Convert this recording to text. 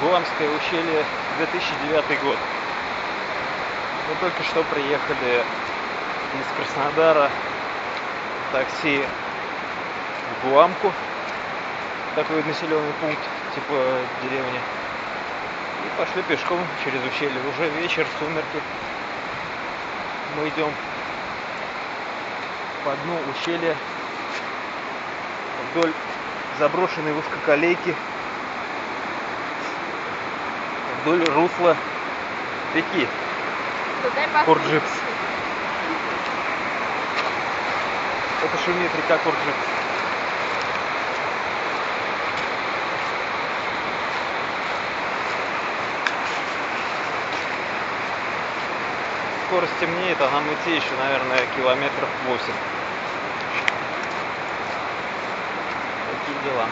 Гуамское ущелье, 2009 год. Мы только что приехали из Краснодара в такси в Гуамку, такой населенный пункт, типа деревни. И пошли пешком через ущелье. Уже вечер, сумерки. Мы идем по дну ущелья вдоль заброшенной узкоколейки вдоль русла реки Курджип. Это шумит река Курджип. Скоро стемнеет, а нам идти еще, наверное, километров 8. Такие дела.